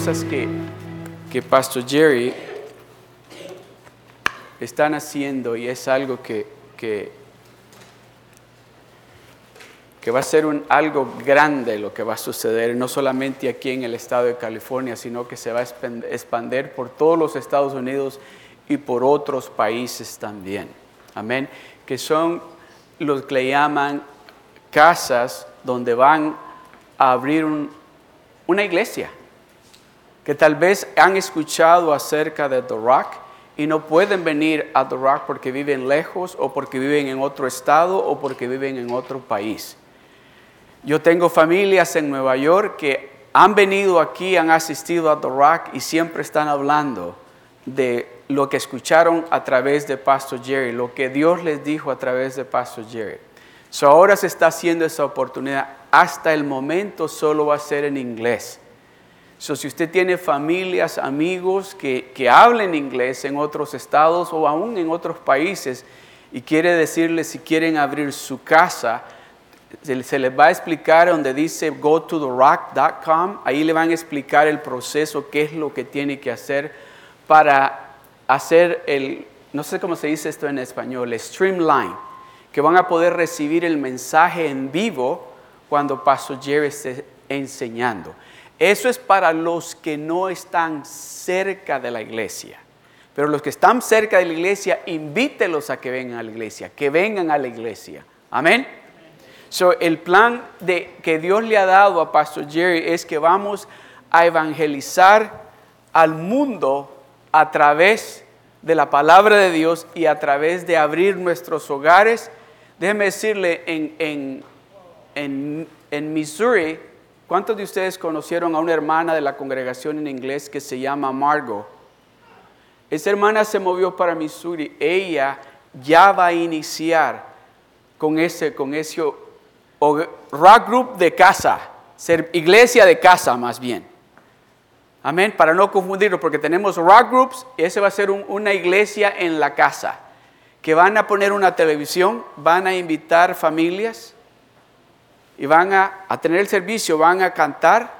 cosas que, que Pastor Jerry están haciendo y es algo que, que, que va a ser un, algo grande lo que va a suceder, no solamente aquí en el estado de California, sino que se va a expandir por todos los Estados Unidos y por otros países también. Amén. Que son los que le llaman casas donde van a abrir una iglesia. Que tal vez han escuchado acerca de The Rock y no pueden venir a The Rock porque viven lejos o porque viven en otro estado o porque viven en otro país. Yo tengo familias en Nueva York que han venido aquí, han asistido a The Rock y siempre están hablando de lo que escucharon a través de Pastor Jerry, lo que Dios les dijo a través de Pastor Jerry. So ahora se está haciendo esa oportunidad. Hasta el momento solo va a ser en inglés. So, si usted tiene familias, amigos que, que hablen inglés en otros estados o aún en otros países y quiere decirles si quieren abrir su casa, se, les va a explicar donde dice go to the rock.com, ahí le van a explicar el proceso, qué es lo que tiene que hacer para hacer el, no sé cómo se dice esto en español, streamline, que van a poder recibir el mensaje en vivo cuando Pastor Jerry esté enseñando. Eso es para los que no están cerca de la iglesia. Pero los que están cerca de la iglesia, invítelos a que vengan a la iglesia, que vengan a la iglesia. Amén. So, el plan de, que Dios le ha dado a Pastor Jerry es que vamos a evangelizar al mundo a través de la palabra de Dios y a través de abrir nuestros hogares. Déjeme decirle, en, en, en, en Missouri ¿Cuántos de ustedes conocieron a una hermana de la congregación en inglés que se llama Margot? Esa hermana se movió para Missouri. Ella ya va a iniciar con ese, con ese rock group de casa, ser iglesia de casa más bien. Amén, para no confundirlo, porque tenemos rock groups y ese va a ser una iglesia en la casa, que van a poner una televisión, van a invitar familias, y van a, tener el servicio, van a cantar,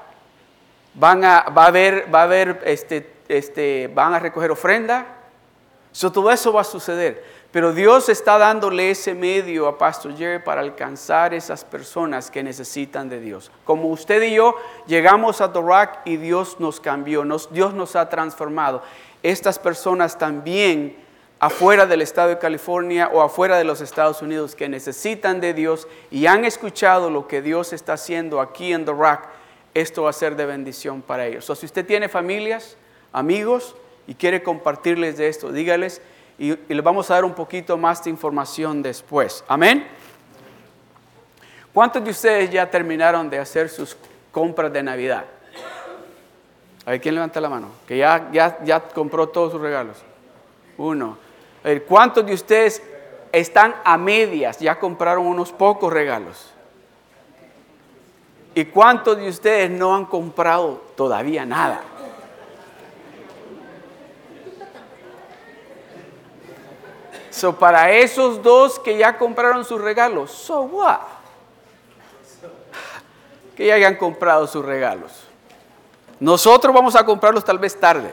van a, va a va a este, este, van a recoger ofrenda. todo eso va a suceder. Pero Dios está dándole ese medio a Pastor Jerry para alcanzar esas personas que necesitan de Dios. Como usted y yo llegamos a Rock y Dios nos cambió, Dios nos ha transformado. Estas personas también afuera del estado de California o afuera de los Estados Unidos que necesitan de Dios y han escuchado lo que Dios está haciendo aquí en The Rock, esto va a ser de bendición para ellos. O si usted tiene familias, amigos y quiere compartirles de esto, dígales y, les vamos a dar un poquito más de información después. Amén. ¿Cuántos de ustedes ya terminaron de hacer sus compras de Navidad? A ver, ¿quién levanta la mano? Que ya, ya, ya compró todos sus regalos. Uno. ¿Cuántos de ustedes están a medias? Ya compraron unos pocos regalos. ¿Y cuántos de ustedes no han comprado todavía nada? So, para esos dos que ya compraron sus regalos, so what? Que ya hayan comprado sus regalos. Nosotros vamos a comprarlos tal vez tarde.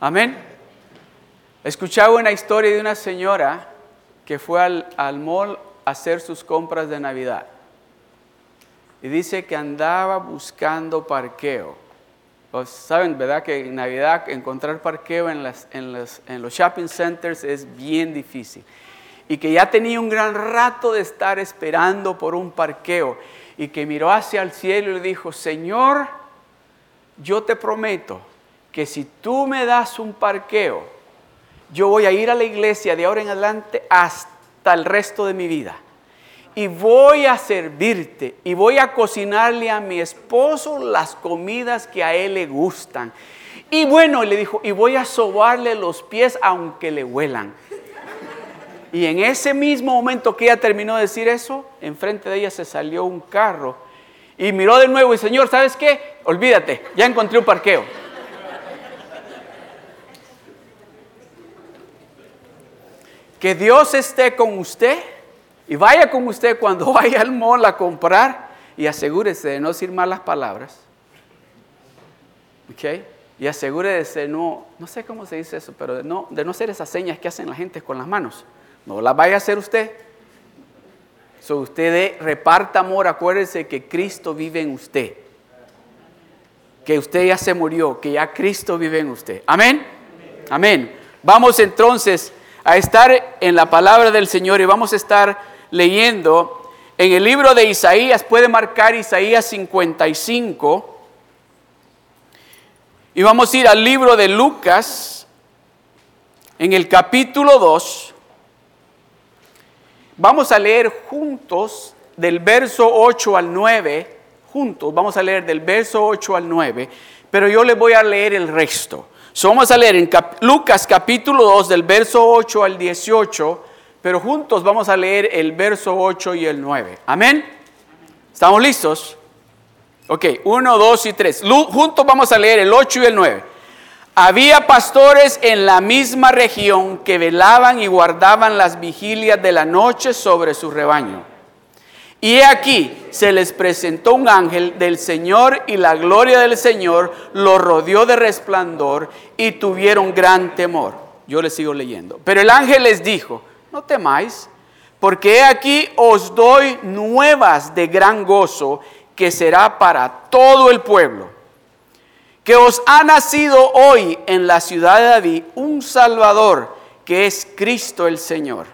Amén. Escuchaba una historia de una señora que fue al, al mall a hacer sus compras de Navidad. Y dice que andaba buscando parqueo. Pues, Saben, ¿verdad? Que en Navidad encontrar parqueo en, las, en, en los shopping centers es bien difícil. Y que ya tenía un gran rato de estar esperando por un parqueo. Y que miró hacia el cielo y dijo, Señor, yo te prometo que si tú me das un parqueo, yo voy a ir a la iglesia de ahora en adelante hasta el resto de mi vida. Y voy a servirte y voy a cocinarle a mi esposo las comidas que a él le gustan. Y bueno, le dijo, y voy a sobarle los pies aunque le huelan. Y en ese mismo momento que ella terminó de decir eso, enfrente de ella se salió un carro y miró de nuevo y Señor, ¿sabes qué? Olvídate, ya encontré un parqueo. Que Dios esté con usted y vaya con usted cuando vaya al mall a comprar y asegúrese de no decir malas palabras. ¿ok? Y asegúrese, no, no sé cómo se dice eso, pero de no, de no hacer esas señas que hacen la gente con las manos. No las vaya a hacer usted. So, usted reparta amor, acuérdese que Cristo vive en usted. Que usted ya se murió, que ya Cristo vive en usted. Amén. Amén. Vamos entonces a estar en la palabra del Señor y vamos a estar leyendo en el libro de Isaías, puede marcar Isaías 55. Y vamos a ir al libro de Lucas, en el capítulo 2. Vamos a leer juntos del verso 8 al 9, juntos, vamos a leer del verso 8 al 9, pero yo le voy a leer el resto. So, vamos a leer en Lucas capítulo 2 del verso 8 al 18 pero juntos vamos a leer el verso 8 y el 9. Amén. ¿Estamos listos? Ok, 1, 2 y 3. Juntos vamos a leer el 8 y el 9. Había pastores en la misma región que velaban y guardaban las vigilias de la noche sobre su rebaño. Y he aquí, se les presentó un ángel del Señor y la gloria del Señor los rodeó de resplandor y tuvieron gran temor. Yo les sigo leyendo. Pero el ángel les dijo, no temáis, porque he aquí os doy nuevas de gran gozo que será para todo el pueblo. Que os ha nacido hoy en la ciudad de David un Salvador, que es Cristo el Señor.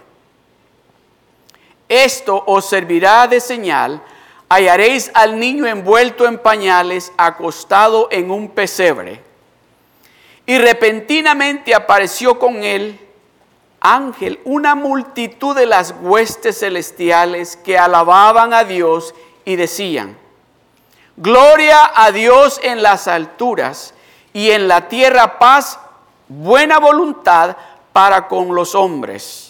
Esto os servirá de señal. Hallaréis al niño envuelto en pañales, acostado en un pesebre. Y repentinamente apareció con él ángel, una multitud de las huestes celestiales que alababan a Dios y decían, Gloria a Dios en las alturas y en la tierra paz, buena voluntad para con los hombres.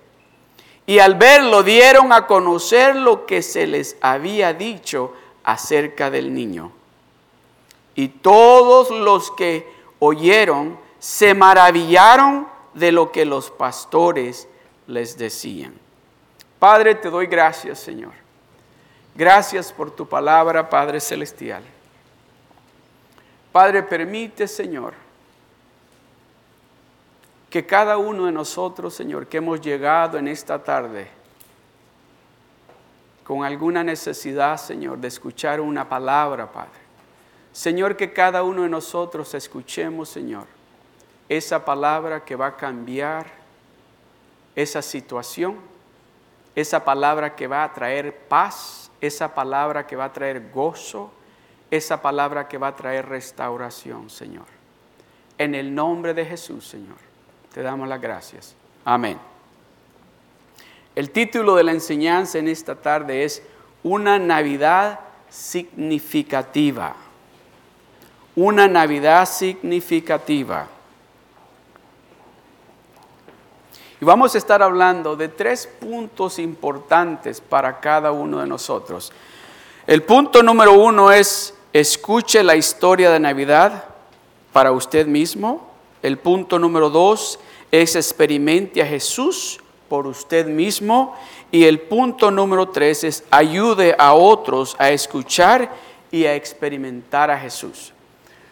Y al verlo dieron a conocer lo que se les había dicho acerca del niño. Y todos los que oyeron se maravillaron de lo que los pastores les decían. Padre, te doy gracias, Señor. Gracias por tu palabra, Padre Celestial. Padre, permite, Señor, que cada uno de nosotros, Señor, que hemos llegado en esta tarde con alguna necesidad, Señor, de escuchar una palabra, Padre. Señor, que cada uno de nosotros escuchemos, Señor, esa palabra que va a cambiar esa situación, esa palabra que va a traer paz, esa palabra que va a traer gozo, esa palabra que va a traer restauración, Señor. En el nombre de Jesús, Señor, te damos las gracias. Amén. El título de la enseñanza en esta tarde es Una Navidad significativa. Una Navidad significativa. Y vamos a estar hablando de tres puntos importantes para cada uno de nosotros. El punto número uno es escuche la historia de Navidad para usted mismo. El punto número dos es experimente a Jesús por usted mismo. Y el punto número tres es ayude a otros a escuchar y a experimentar a Jesús.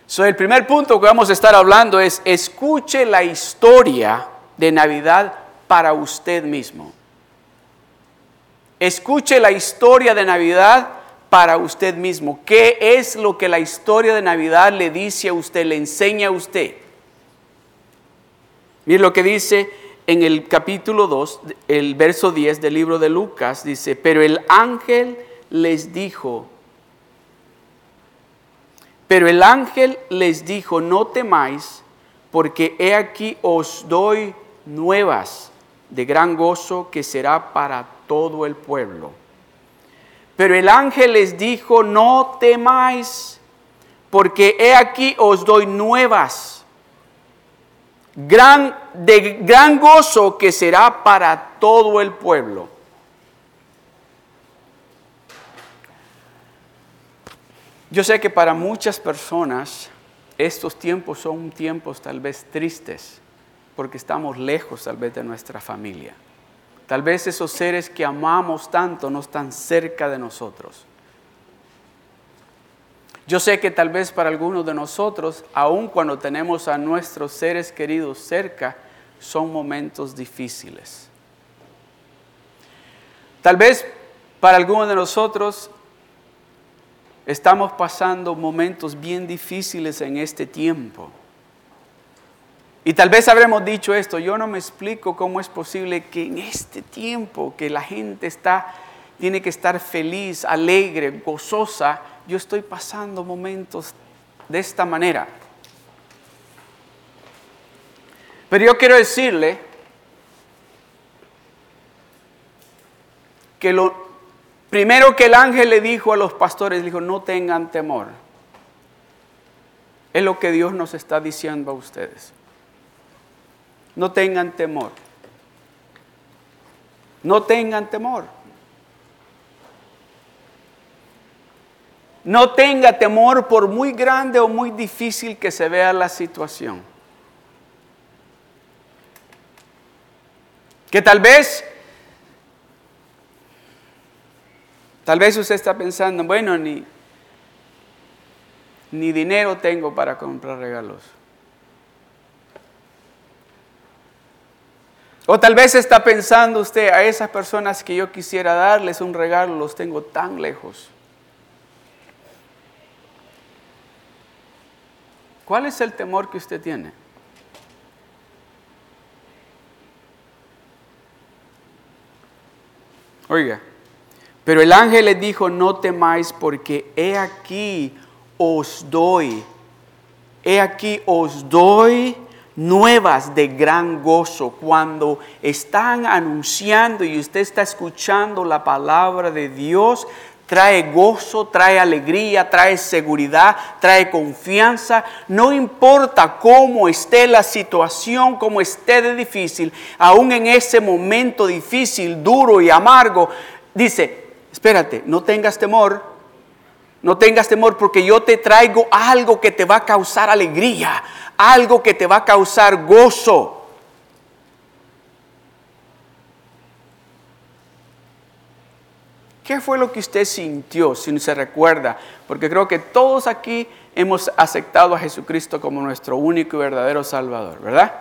So, el primer punto que vamos a estar hablando es escuche la historia de Navidad para usted mismo. Escuche la historia de Navidad para usted mismo. ¿Qué es lo que la historia de Navidad le dice a usted, le enseña a usted? Mire lo que dice en el capítulo 2, el verso 10 del libro de Lucas, dice, pero el ángel les dijo, pero el ángel les dijo, no temáis, porque he aquí os doy nuevas de gran gozo que será para todo el pueblo. Pero el ángel les dijo, no temáis, porque he aquí os doy nuevas gran, de gran gozo que será para todo el pueblo. Yo sé que para muchas personas estos tiempos son tiempos tal vez tristes, porque estamos lejos tal vez de nuestra familia. Tal vez esos seres que amamos tanto no están cerca de nosotros. Yo sé que tal vez para algunos de nosotros, aun cuando tenemos a nuestros seres queridos cerca, son momentos difíciles. Tal vez para algunos de nosotros estamos pasando momentos bien difíciles en este tiempo. Y tal vez habremos dicho esto, yo no me explico cómo es posible que en este tiempo que la gente está tiene que estar feliz, alegre, gozosa, yo estoy pasando momentos de esta manera. Pero yo quiero decirle que lo primero que el ángel le dijo a los pastores, dijo, no tengan temor. Es lo que Dios nos está diciendo a ustedes. No tengan temor. No tengan temor. No tenga temor por muy grande o muy difícil que se vea la situación. Que tal vez, tal vez usted está pensando, bueno, ni, ni dinero tengo para comprar regalos. O tal vez está pensando usted a esas personas que yo quisiera darles un regalo, los tengo tan lejos. ¿Cuál es el temor que usted tiene? Oiga, pero el ángel le dijo, no temáis porque he aquí os doy, he aquí os doy nuevas de gran gozo cuando están anunciando y usted está escuchando la palabra de Dios trae gozo, trae alegría, trae seguridad, trae confianza. No importa cómo esté la situación, cómo esté de difícil, aún en ese momento difícil, duro y amargo, dice, espérate, no tengas temor, no tengas temor porque yo te traigo algo que te va a causar alegría, algo que te va a causar gozo. ¿Qué fue lo que usted sintió, si no se recuerda? Porque creo que todos aquí hemos aceptado a Jesucristo como nuestro único y verdadero Salvador, ¿verdad?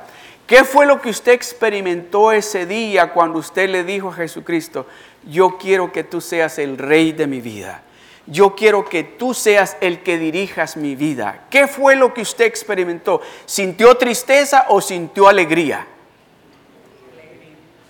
¿Qué fue lo que usted experimentó ese día cuando usted le dijo a Jesucristo, yo quiero que tú seas el rey de mi vida? Yo quiero que tú seas el que dirijas mi vida. ¿Qué fue lo que usted experimentó? ¿Sintió tristeza o sintió alegría?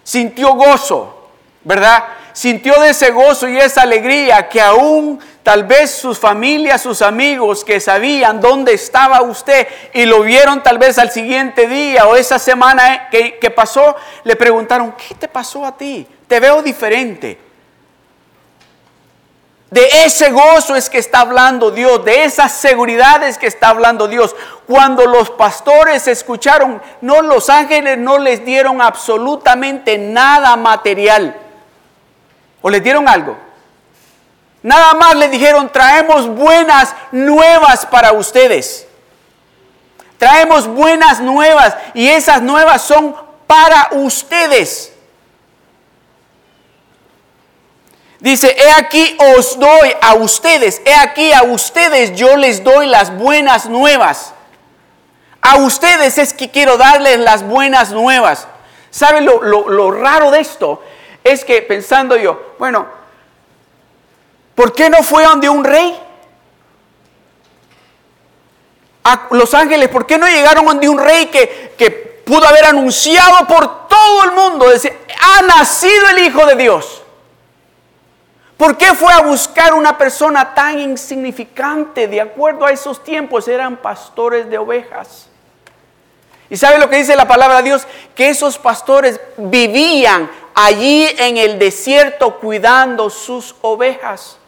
Sintió gozo, ¿verdad? Sintió de ese gozo y esa alegría que aún tal vez sus familias, sus amigos que sabían dónde estaba usted y lo vieron tal vez al siguiente día o esa semana que, que pasó, le preguntaron, ¿qué te pasó a ti? Te veo diferente. De ese gozo es que está hablando Dios, de esas seguridades que está hablando Dios. Cuando los pastores escucharon, no los ángeles no les dieron absolutamente nada material. ¿O les dieron algo? Nada más le dijeron, traemos buenas nuevas para ustedes. Traemos buenas nuevas y esas nuevas son para ustedes. Dice, he aquí os doy a ustedes, he aquí a ustedes yo les doy las buenas nuevas. A ustedes es que quiero darles las buenas nuevas. ¿Saben lo, lo raro de esto? Es que pensando yo, bueno, ¿por qué no fue donde un rey? A los ángeles, ¿por qué no llegaron donde un rey que, que pudo haber anunciado por todo el mundo, decir, ha nacido el Hijo de Dios? ¿Por qué fue a buscar una persona tan insignificante? De acuerdo a esos tiempos eran pastores de ovejas. ¿Y sabe lo que dice la palabra de Dios? Que esos pastores vivían allí en el desierto cuidando sus ovejas.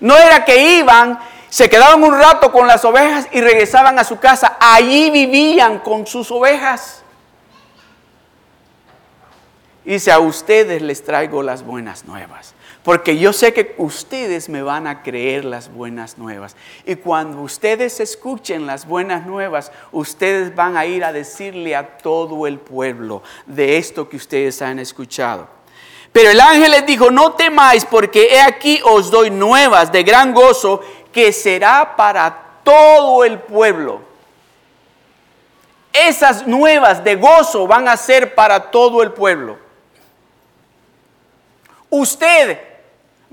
No era que iban se quedaban un rato con las ovejas y regresaban a su casa. Allí vivían con sus ovejas. Dice, a ustedes les traigo las buenas nuevas. Porque yo sé que ustedes me van a creer las buenas nuevas. Y cuando ustedes escuchen las buenas nuevas, ustedes van a ir a decirle a todo el pueblo de esto que ustedes han escuchado. Pero el ángel les dijo, no temáis porque he aquí os doy nuevas de gran gozo que será para todo el pueblo. Esas nuevas de gozo van a ser para todo el pueblo. Usted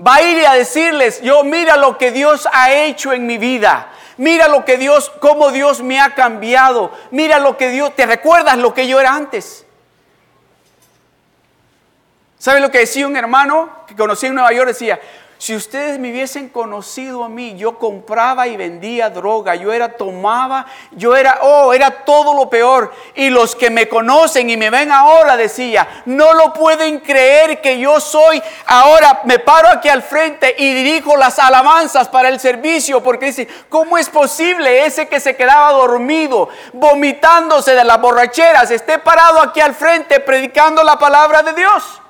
va a ir a decirles, yo mira lo que Dios ha hecho en mi vida. Mira lo que Dios, cómo Dios me ha cambiado. Mira lo que Dios, ¿te recuerdas lo que yo era antes? ¿Sabe lo que decía un hermano que conocí en Nueva York? Decía, si ustedes me hubiesen conocido a mí, yo compraba y vendía droga, yo era tomaba, yo era, oh, era todo lo peor. Y los que me conocen y me ven ahora, decía, no lo pueden creer que yo soy, ahora me paro aquí al frente y dirijo las alabanzas para el servicio, porque dice, ¿cómo es posible ese que se quedaba dormido, vomitándose de las borracheras, esté parado aquí al frente predicando la palabra de Dios?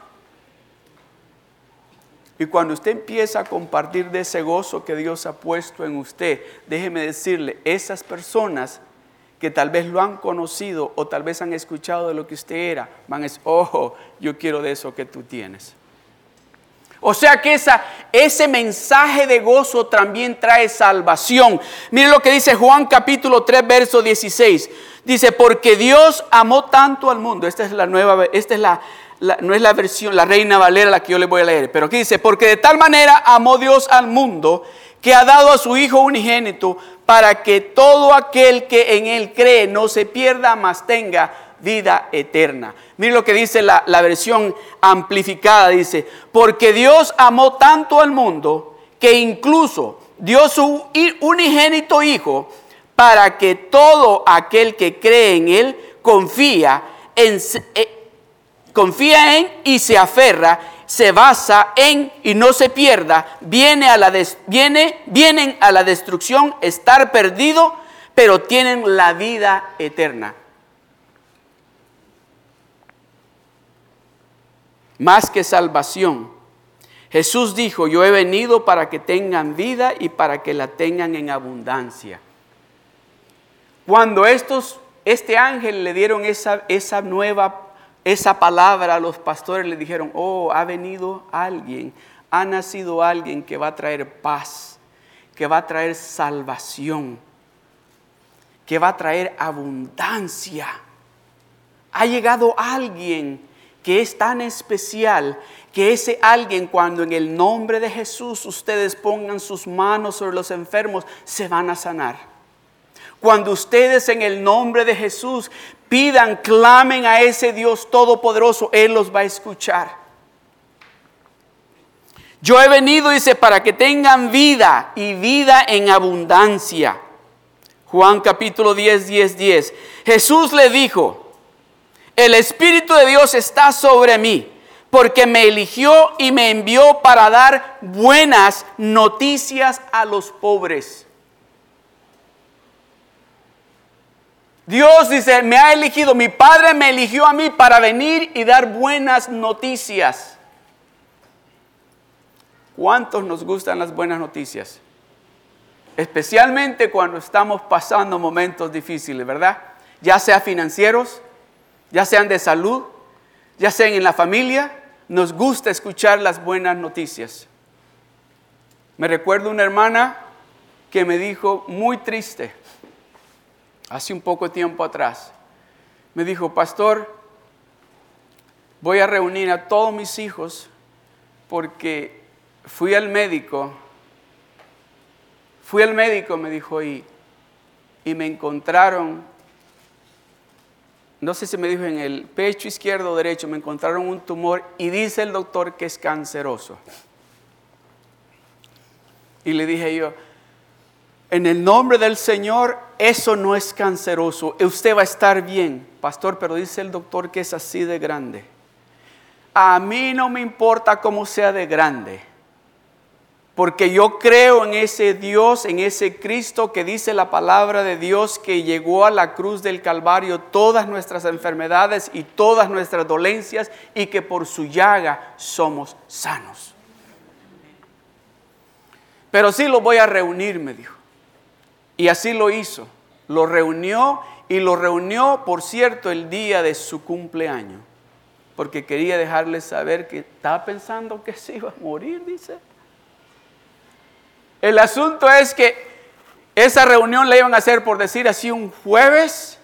Y cuando usted empieza a compartir de ese gozo que Dios ha puesto en usted, déjeme decirle, esas personas que tal vez lo han conocido o tal vez han escuchado de lo que usted era, van a decir, ojo, yo quiero de eso que tú tienes. O sea que esa, ese mensaje de gozo también trae salvación. Mire lo que dice Juan capítulo 3, verso 16. Dice, porque Dios amó tanto al mundo. Esta es la nueva, esta es la, no es la versión, la Reina Valera la que yo le voy a leer, pero aquí dice, porque de tal manera amó Dios al mundo que ha dado a su Hijo unigénito para que todo aquel que en Él cree no se pierda, mas tenga vida eterna. Mire lo que dice la, la versión amplificada, dice, porque Dios amó tanto al mundo que incluso dio su unigénito Hijo para que todo aquel que cree en Él confía en, confía en y se aferra, se basa en y no se pierda, viene a la viene, vienen a la destrucción, estar perdido, pero tienen la vida eterna. Más que salvación. Jesús dijo, yo he venido para que tengan vida y para que la tengan en abundancia. Cuando estos, este ángel le dieron esa, esa nueva esa palabra los pastores le dijeron, oh, ha venido alguien, ha nacido alguien que va a traer paz, que va a traer salvación, que va a traer abundancia. Ha llegado alguien que es tan especial que ese alguien cuando en el nombre de Jesús ustedes pongan sus manos sobre los enfermos, se van a sanar. Cuando ustedes en el nombre de Jesús pidan, clamen a ese Dios todopoderoso, Él los va a escuchar. Yo he venido, dice, para que tengan vida y vida en abundancia. Juan capítulo 10, 10, 10. Jesús le dijo, el Espíritu de Dios está sobre mí, porque me eligió y me envió para dar buenas noticias a los pobres. Dios dice, me ha elegido, mi Padre me eligió a mí para venir y dar buenas noticias. ¿Cuántos nos gustan las buenas noticias? Especialmente cuando estamos pasando momentos difíciles, ¿verdad? Ya sea financieros, ya sean de salud, ya sean en la familia, nos gusta escuchar las buenas noticias. Me recuerdo una hermana que me dijo muy triste, hace un poco tiempo atrás, me dijo, pastor, voy a reunir a todos mis hijos porque fui al médico, fui al médico, me dijo, y, y me encontraron, no sé si me dijo en el pecho izquierdo o derecho, me encontraron un tumor y dice el doctor que es canceroso. Y le dije yo, en el nombre del Señor, eso no es canceroso. Usted va a estar bien. Pastor, pero dice el doctor que es así de grande. A mí no me importa cómo sea de grande. porque yo creo en ese Dios, en ese Cristo que dice la palabra de Dios que llegó a la cruz del Calvario todas nuestras enfermedades y todas nuestras dolencias y que por su llaga somos sanos. Pero sí lo voy a reunir, me dijo. Y así lo hizo. Lo reunió y lo reunió, por cierto, el día de su cumpleaños. Porque quería dejarles saber que estaba pensando que se iba a morir, dice. El asunto es que esa reunión la iban a hacer, por decir así, un jueves.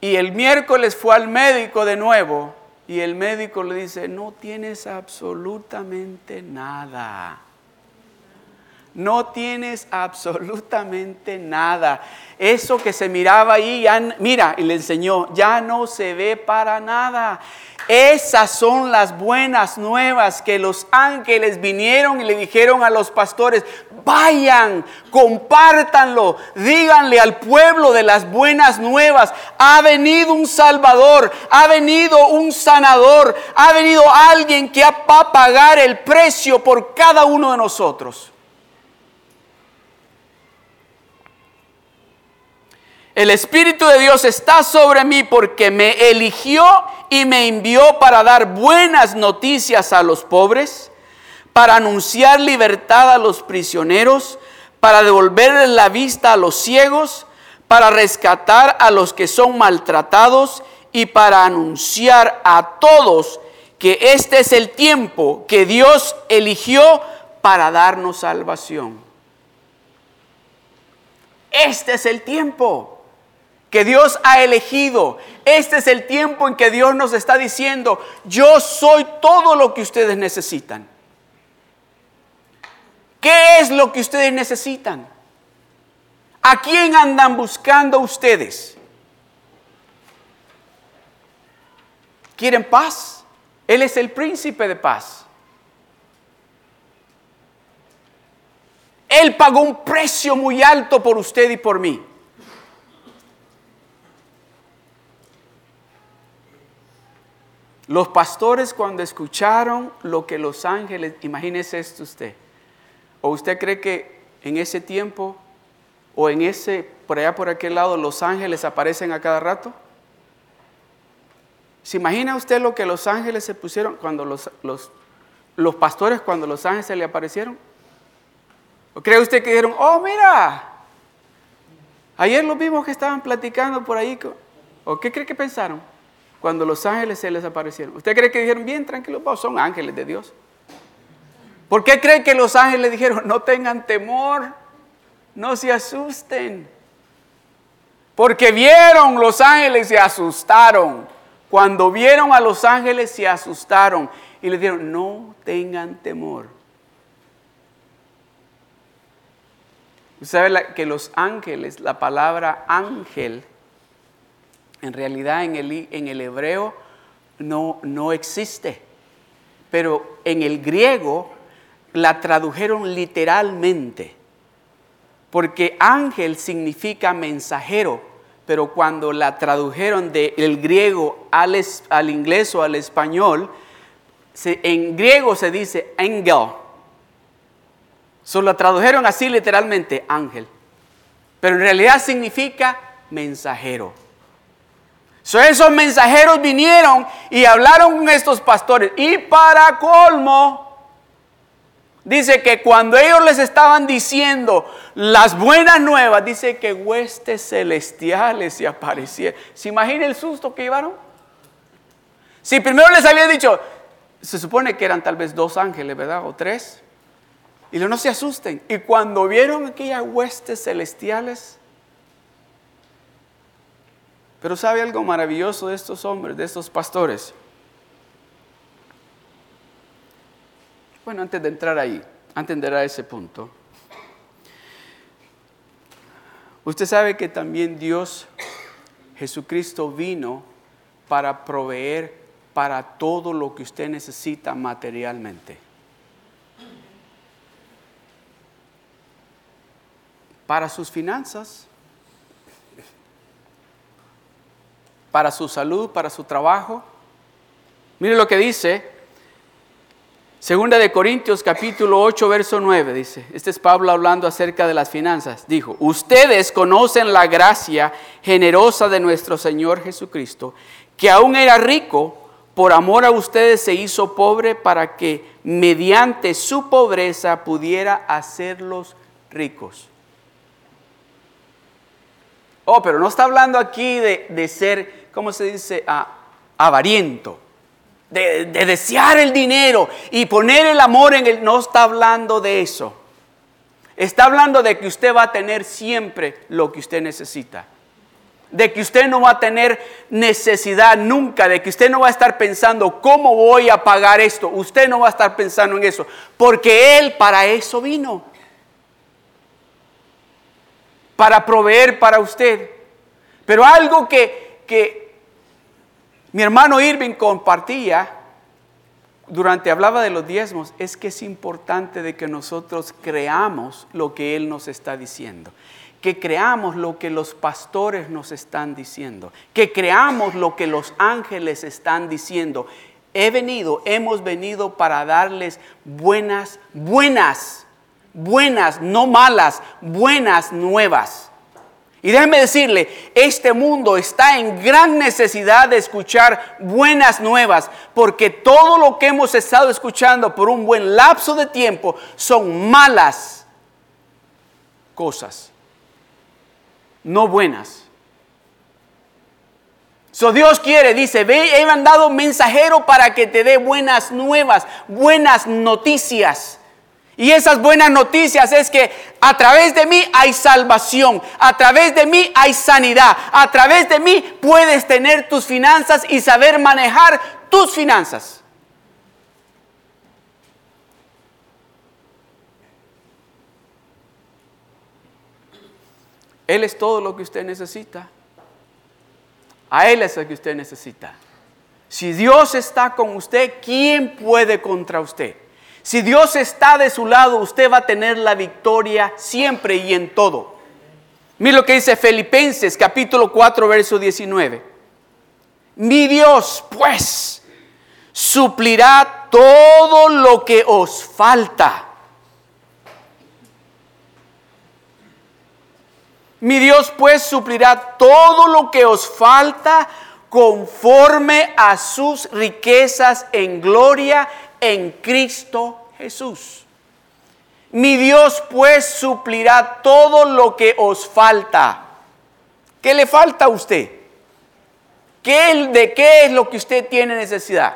Y el miércoles fue al médico de nuevo. Y el médico le dice, no tienes absolutamente nada. No tienes absolutamente nada. Eso que se miraba ahí, mira, y le enseñó, ya no se ve para nada. Esas son las buenas nuevas que los ángeles vinieron y le dijeron a los pastores, vayan, compártanlo, díganle al pueblo de las buenas nuevas, ha venido un salvador, ha venido un sanador, ha venido alguien que va a pagar el precio por cada uno de nosotros. El Espíritu de Dios está sobre mí porque me eligió y me envió para dar buenas noticias a los pobres, para anunciar libertad a los prisioneros, para devolver la vista a los ciegos, para rescatar a los que son maltratados y para anunciar a todos que este es el tiempo que Dios eligió para darnos salvación. Este es el tiempo que Dios ha elegido. Este es el tiempo en que Dios nos está diciendo, yo soy todo lo que ustedes necesitan. ¿Qué es lo que ustedes necesitan? ¿A quién andan buscando ustedes? ¿Quieren paz? Él es el príncipe de paz. Él pagó un precio muy alto por usted y por mí. Los pastores cuando escucharon lo que los ángeles, imagínese esto usted, o usted cree que en ese tiempo o en ese, por allá por aquel lado, los ángeles aparecen a cada rato. ¿Se imagina usted lo que los ángeles se pusieron cuando los, los, los pastores, cuando los ángeles se le aparecieron? ¿O cree usted que dijeron, oh, mira, ayer los vimos que estaban platicando por ahí? ¿O qué cree que pensaron? Cuando los ángeles se les aparecieron. ¿Usted cree que dijeron, bien, tranquilos, son ángeles de Dios? ¿Por qué cree que los ángeles dijeron, no tengan temor, no se asusten? Porque vieron los ángeles y se asustaron. Cuando vieron a los ángeles se asustaron y le dijeron, no tengan temor. Usted sabe que los ángeles, la palabra ángel, en realidad en el, hebreo no, existe, pero en el griego la tradujeron literalmente, porque ángel significa mensajero, pero cuando la tradujeron del griego al, al, inglés o al español, en griego se dice angel. Solo la tradujeron así literalmente, ángel. Pero en realidad significa mensajero esos mensajeros vinieron y hablaron con estos pastores. Y para colmo, dice que cuando ellos les estaban diciendo las buenas nuevas, dice que huestes celestiales se aparecieron. ¿Se imagina el susto que llevaron? Si primero les había dicho, se supone que eran tal vez dos ángeles, ¿verdad? O tres. Y no se asusten. Y cuando vieron aquellas huestes celestiales, pero ¿sabe algo maravilloso de estos hombres, de estos pastores? Bueno, antes de entrar ahí, antes de a ese punto, usted sabe que también Dios, Jesucristo, vino para proveer para todo lo que usted necesita materialmente. Para sus finanzas, para su salud, para su trabajo. Mire lo que dice Segunda de Corintios capítulo 8 verso 9 dice, este es Pablo hablando acerca de las finanzas, dijo, ustedes conocen la gracia generosa de nuestro Señor Jesucristo, que aún era rico, por amor a ustedes se hizo pobre para que mediante su pobreza pudiera hacerlos ricos. Oh, pero no está hablando aquí de, ser, ¿cómo se dice? Ah, avariento de, desear el dinero y poner el amor en él, no está hablando de eso. Está hablando de que usted va a tener siempre lo que usted necesita. De que usted no va a tener necesidad nunca, de que usted no va a estar pensando, ¿cómo voy a pagar esto? Usted no va a estar pensando en eso, porque Él para eso vino. Para proveer para usted. Pero algo que, que mi hermano Irving compartía durante hablaba de los diezmos, es que es importante de que nosotros creamos lo que Él nos está diciendo, que creamos lo que los pastores nos están diciendo, que creamos lo que los ángeles están diciendo. He venido, hemos venido para darles buenas, buenas, buenas, no malas, buenas nuevas. Y déjeme decirle, este mundo está en gran necesidad de escuchar buenas nuevas, porque todo lo que hemos estado escuchando por un buen lapso de tiempo son malas cosas, no buenas. So Dios quiere, dice, ve, he mandado mensajero para que te dé buenas nuevas, buenas noticias. Y esas buenas noticias es que a través de mí hay salvación, a través de mí hay sanidad, a través de mí puedes tener tus finanzas y saber manejar tus finanzas. Él es todo lo que usted necesita. A Él es lo que usted necesita. Si Dios está con usted, ¿quién puede contra usted? Si Dios está de su lado, usted va a tener la victoria siempre y en todo. Mira lo que dice Filipenses capítulo 4, verso 19. Mi Dios, pues, suplirá todo lo que os falta. Mi Dios, pues, suplirá todo lo que os falta conforme a sus riquezas en gloria en Cristo Jesús. Mi Dios pues suplirá todo lo que os falta. ¿Qué le falta a usted? ¿Qué, ¿De qué es lo que usted tiene necesidad?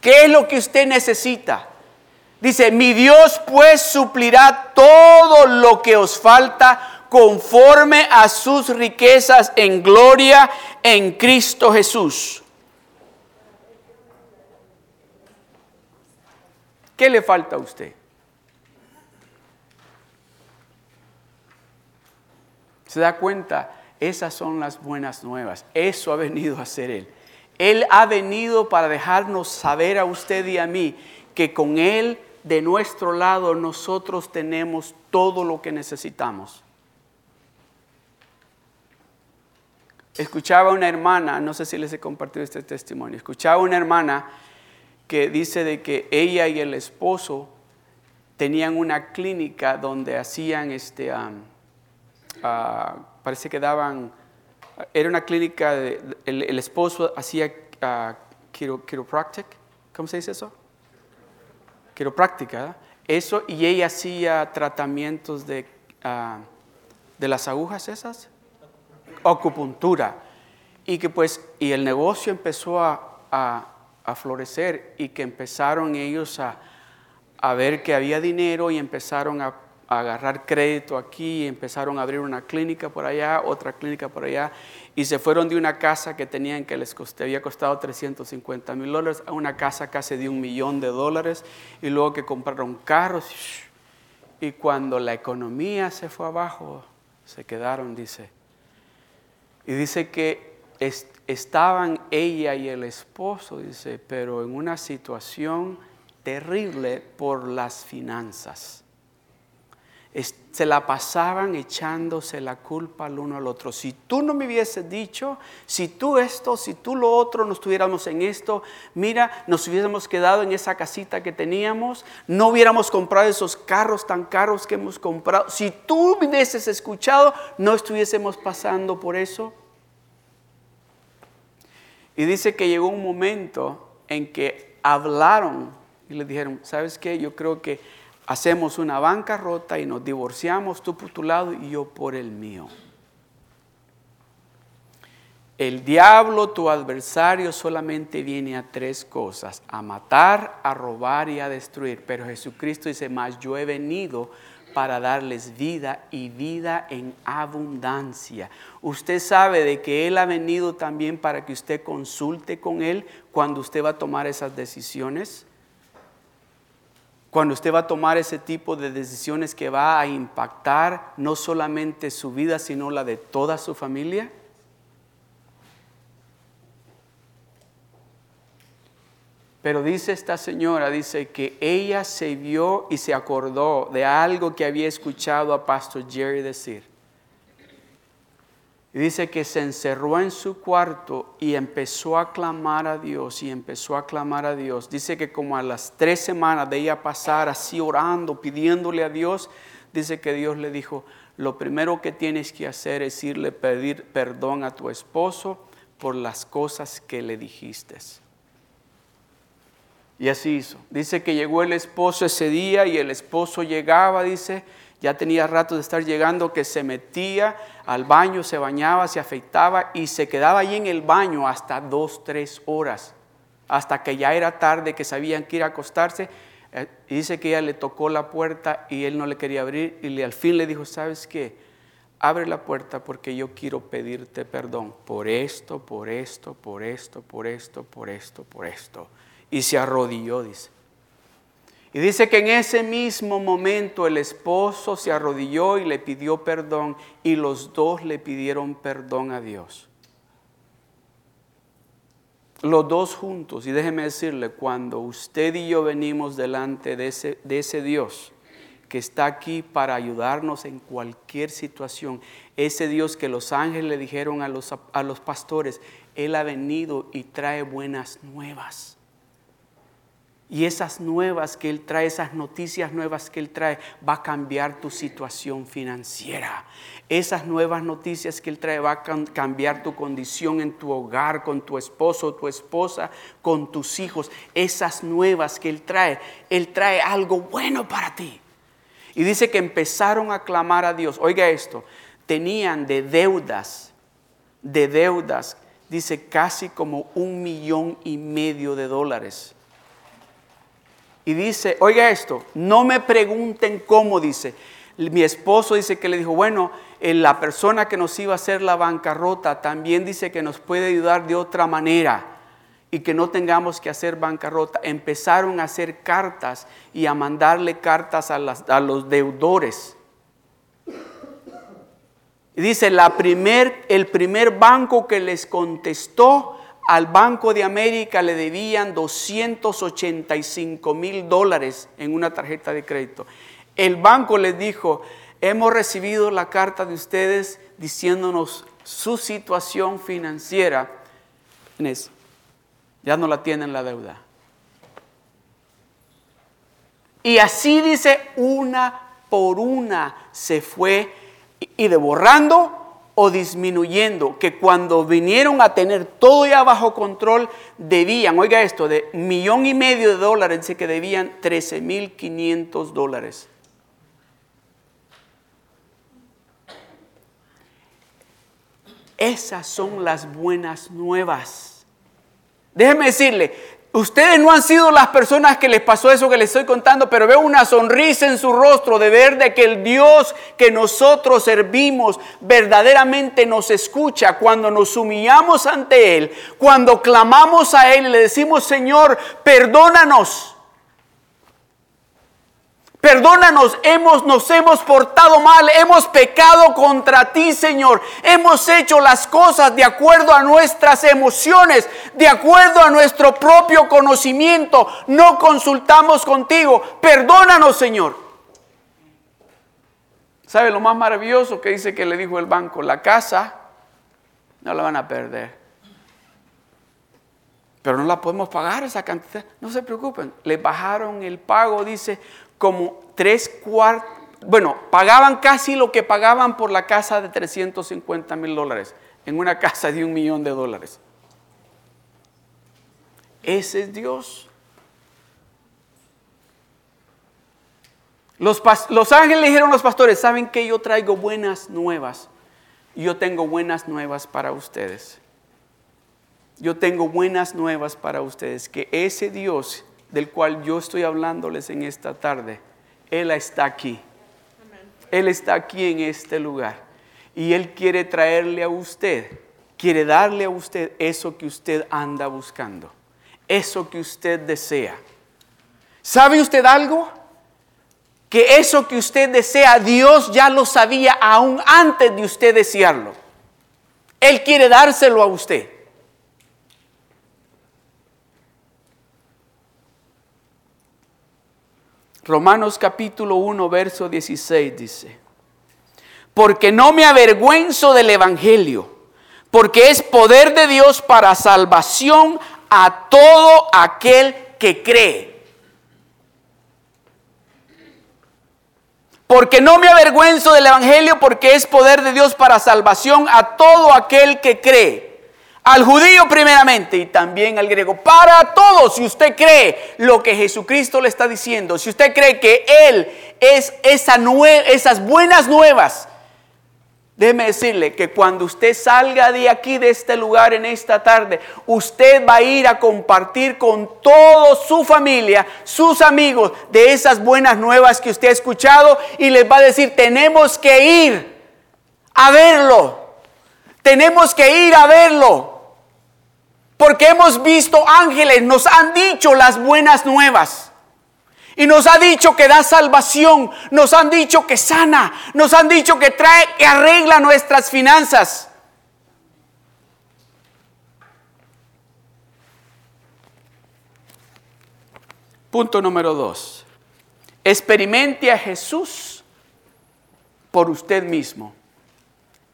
¿Qué es lo que usted necesita? Dice, mi Dios pues suplirá todo lo que os falta conforme a sus riquezas en gloria en Cristo Jesús. ¿Qué le falta a usted? ¿Se da cuenta? Esas son las buenas nuevas. Eso ha venido a hacer Él. Él ha venido para dejarnos saber a usted y a mí que con Él de nuestro lado nosotros tenemos todo lo que necesitamos. Escuchaba una hermana, no sé si les he compartido este testimonio, escuchaba una hermana que dice de que ella y el esposo tenían una clínica donde hacían este, ah, parece que daban, era una clínica, el, esposo hacía uh, chiropractic, ¿cómo se dice eso? Quiropráctica, eso, y ella hacía tratamientos de, ah, de las agujas esas, acupuntura, y que pues, y el negocio empezó a florecer y que empezaron ellos a, ver que había dinero y empezaron a, agarrar crédito aquí, empezaron a abrir una clínica por allá, otra clínica por allá, y se fueron de una casa que tenían que les había costado 350 mil dólares a una casa casi de un millón de dólares, y luego que compraron carros, y cuando la economía se fue abajo, se quedaron, dice. Y dice que estaban ella y el esposo, dice, pero en una situación terrible por las finanzas. se la pasaban echándose la culpa al uno al otro. Si tú no me hubieses dicho, si tú esto, si tú lo otro, no estuviéramos en esto, mira, nos hubiésemos quedado en esa casita que teníamos, no hubiéramos comprado esos carros tan caros que hemos comprado. Si tú me hubieses escuchado, no estuviésemos pasando por eso. Y dice que llegó un momento en que hablaron y le dijeron, ¿sabes qué? Yo creo que hacemos una bancarrota y nos divorciamos, tú por tu lado y yo por el mío. El diablo, tu adversario, solamente viene a tres cosas, a matar, a robar y a destruir. Pero Jesucristo dice, más yo he venido para darles vida y vida en abundancia. Usted sabe de que Él ha venido también para que usted consulte con Él cuando usted va a tomar esas decisiones cuando usted va a tomar ese tipo de decisiones que va a impactar no solamente su vida, sino la de toda su familia? Pero dice esta señora, dice que ella se vio y se acordó de algo que había escuchado a Pastor Jerry decir. Y dice que se encerró en su cuarto y empezó a clamar a Dios y empezó a clamar a Dios. Dice que como a las tres semanas de ella pasar así orando, pidiéndole a Dios, dice que Dios le dijo, lo primero que tienes que hacer es irle pedir perdón a tu esposo por las cosas que le dijiste. Y así hizo. Dice que llegó el esposo ese día y el esposo llegaba, dice, ya tenía rato de estar llegando que se metía al baño, se bañaba, se afeitaba y se quedaba allí en el baño hasta dos, tres horas, hasta que ya era tarde, que sabían que ir a acostarse. Eh, dice que ella le tocó la puerta y él no le quería abrir y al fin le dijo, ¿sabes qué? Abre la puerta porque yo quiero pedirte perdón por esto, por esto, por esto, por esto, por esto, por esto. Y se arrodilló, dice. Y dice que en ese mismo momento el esposo se arrodilló y le pidió perdón y los dos le pidieron perdón a Dios. Los dos juntos, y déjeme decirle, cuando usted y yo venimos delante de ese, Dios que está aquí para ayudarnos en cualquier situación, ese Dios que los ángeles le dijeron a los, a los pastores, Él ha venido y trae buenas nuevas. Y esas nuevas que Él trae, esas noticias nuevas que Él trae, va a cambiar tu situación financiera. Esas nuevas noticias que Él trae va a cambiar tu condición en tu hogar, con tu esposo, tu esposa, con tus hijos. Esas nuevas que Él trae, Él trae algo bueno para ti. Y dice que empezaron a clamar a Dios. Oiga esto, tenían de deudas, de deudas, dice casi como un millón y medio de dólares y dice, oiga esto, no me pregunten cómo, dice. Mi esposo dice que le dijo, bueno, eh, la persona que nos iba a hacer la bancarrota también dice que nos puede ayudar de otra manera y que no tengamos que hacer bancarrota. Empezaron a hacer cartas y a mandarle cartas a, los deudores. Y dice, la primer, el primer banco que les contestó al Banco de América le debían 285 mil dólares en una tarjeta de crédito. El banco les dijo, hemos recibido la carta de ustedes diciéndonos su situación financiera. Ya no la tienen la deuda. Y así dice, una por una se fue y de borrando o disminuyendo, que cuando vinieron a tener todo ya bajo control, debían, oiga esto, de millón y medio de dólares, dice que debían 13 mil 500 dólares. Esas son las buenas nuevas. Déjeme decirle, Ustedes no han sido las personas que les pasó eso que les estoy contando, pero veo una sonrisa en su rostro de ver de que el Dios que nosotros servimos verdaderamente nos escucha cuando nos humillamos ante Él, cuando clamamos a Él y le decimos, Señor, perdónanos. Perdónanos, hemos, nos hemos portado mal, hemos pecado contra ti, Señor. Hemos hecho las cosas de acuerdo a nuestras emociones, de acuerdo a nuestro propio conocimiento. No consultamos contigo. Perdónanos, Señor. ¿Sabe lo más maravilloso que dice que le dijo el banco? La casa no la van a perder. Pero no la podemos pagar esa cantidad. No se preocupen. Le bajaron el pago, dice, como tres cuartos. Bueno, pagaban casi lo que pagaban por la casa de 350 mil dólares en una casa de un millón de dólares. Ese es Dios. Los, los ángeles dijeron a los pastores, ¿saben que yo traigo buenas nuevas? Yo tengo buenas nuevas para ustedes. Yo tengo buenas nuevas para ustedes, que ese Dios del cual yo estoy hablándoles en esta tarde, Él está aquí. Él está aquí en este lugar. Y Él quiere traerle a usted, quiere darle a usted eso que usted anda buscando, eso que usted desea. ¿Sabe usted algo? Que eso que usted desea, Dios ya lo sabía aún antes de usted desearlo. Él quiere dárselo a usted. Romanos capítulo 1, verso 16 dice, porque no me avergüenzo del Evangelio, porque es poder de Dios para salvación a todo aquel que cree. Porque no me avergüenzo del Evangelio, porque es poder de Dios para salvación a todo aquel que cree al judío primeramente y también al griego. Para todos, si usted cree lo que Jesucristo le está diciendo, si usted cree que Él es esa esas buenas nuevas, déjeme decirle que cuando usted salga de aquí, de este lugar en esta tarde, usted va a ir a compartir con toda su familia, sus amigos, de esas buenas nuevas que usted ha escuchado y les va a decir, tenemos que ir a verlo. Tenemos que ir a verlo. Porque hemos visto ángeles, nos han dicho las buenas nuevas. Y nos ha dicho que da salvación, nos han dicho que sana, nos han dicho que trae, que arregla nuestras finanzas. Punto número dos. Experimente a Jesús por usted mismo.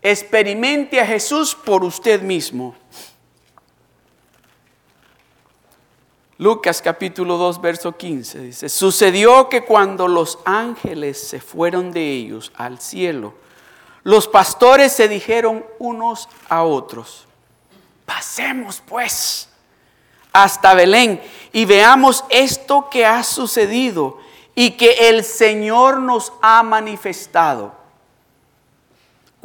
Experimente a Jesús por usted mismo. Lucas capítulo 2, verso 15 dice, sucedió que cuando los ángeles se fueron de ellos al cielo, los pastores se dijeron unos a otros, pasemos pues hasta Belén y veamos esto que ha sucedido y que el Señor nos ha manifestado.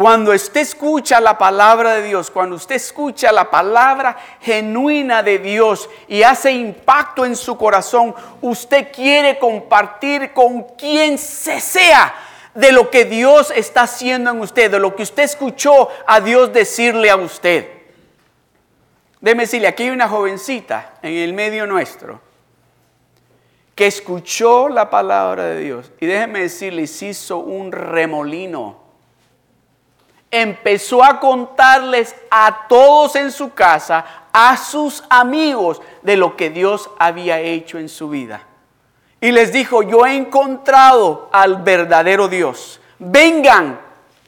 Cuando usted escucha la palabra de Dios, cuando usted escucha la palabra genuina de Dios y hace impacto en su corazón, usted quiere compartir con quien se sea de lo que Dios está haciendo en usted, de lo que usted escuchó a Dios decirle a usted. Déjeme decirle, aquí hay una jovencita en el medio nuestro que escuchó la palabra de Dios y déjeme decirle, se hizo un remolino empezó a contarles a todos en su casa, a sus amigos, de lo que Dios había hecho en su vida. Y les dijo, yo he encontrado al verdadero Dios. Vengan,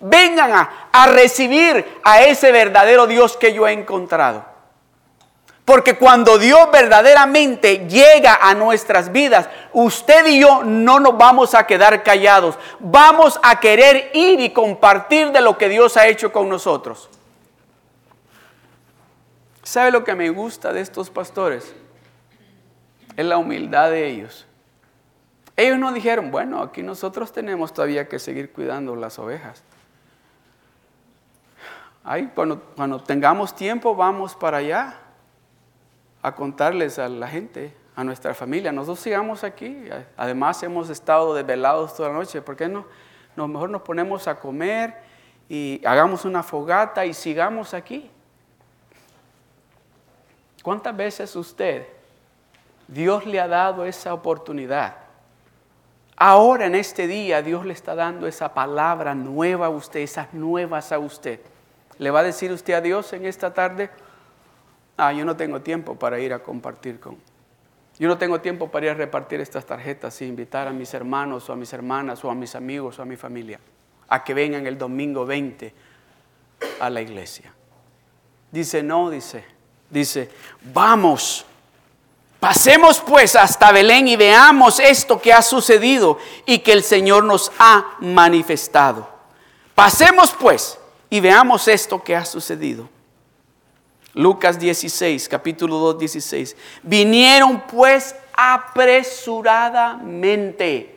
vengan a, a recibir a ese verdadero Dios que yo he encontrado. Porque cuando Dios verdaderamente llega a nuestras vidas, usted y yo no nos vamos a quedar callados. Vamos a querer ir y compartir de lo que Dios ha hecho con nosotros. ¿Sabe lo que me gusta de estos pastores? Es la humildad de ellos. Ellos no dijeron, bueno, aquí nosotros tenemos todavía que seguir cuidando las ovejas. Ay, cuando, cuando tengamos tiempo vamos para allá a contarles a la gente, a nuestra familia. Nosotros sigamos aquí. Además hemos estado desvelados toda la noche. ¿Por qué no? mejor nos ponemos a comer y hagamos una fogata y sigamos aquí. ¿Cuántas veces usted, Dios le ha dado esa oportunidad? Ahora en este día Dios le está dando esa palabra nueva a usted, esas nuevas a usted. ¿Le va a decir usted a Dios en esta tarde? Ah, yo no tengo tiempo para ir a compartir con. Yo no tengo tiempo para ir a repartir estas tarjetas y invitar a mis hermanos o a mis hermanas o a mis amigos o a mi familia. a que vengan el domingo 20 a la iglesia. Dice, no, dice, dice, vamos, pasemos pues hasta Belén y veamos esto que ha sucedido y que el Señor nos ha manifestado. Pasemos pues y veamos esto que ha sucedido. Lucas 16, capítulo 2, 16. Vinieron pues apresuradamente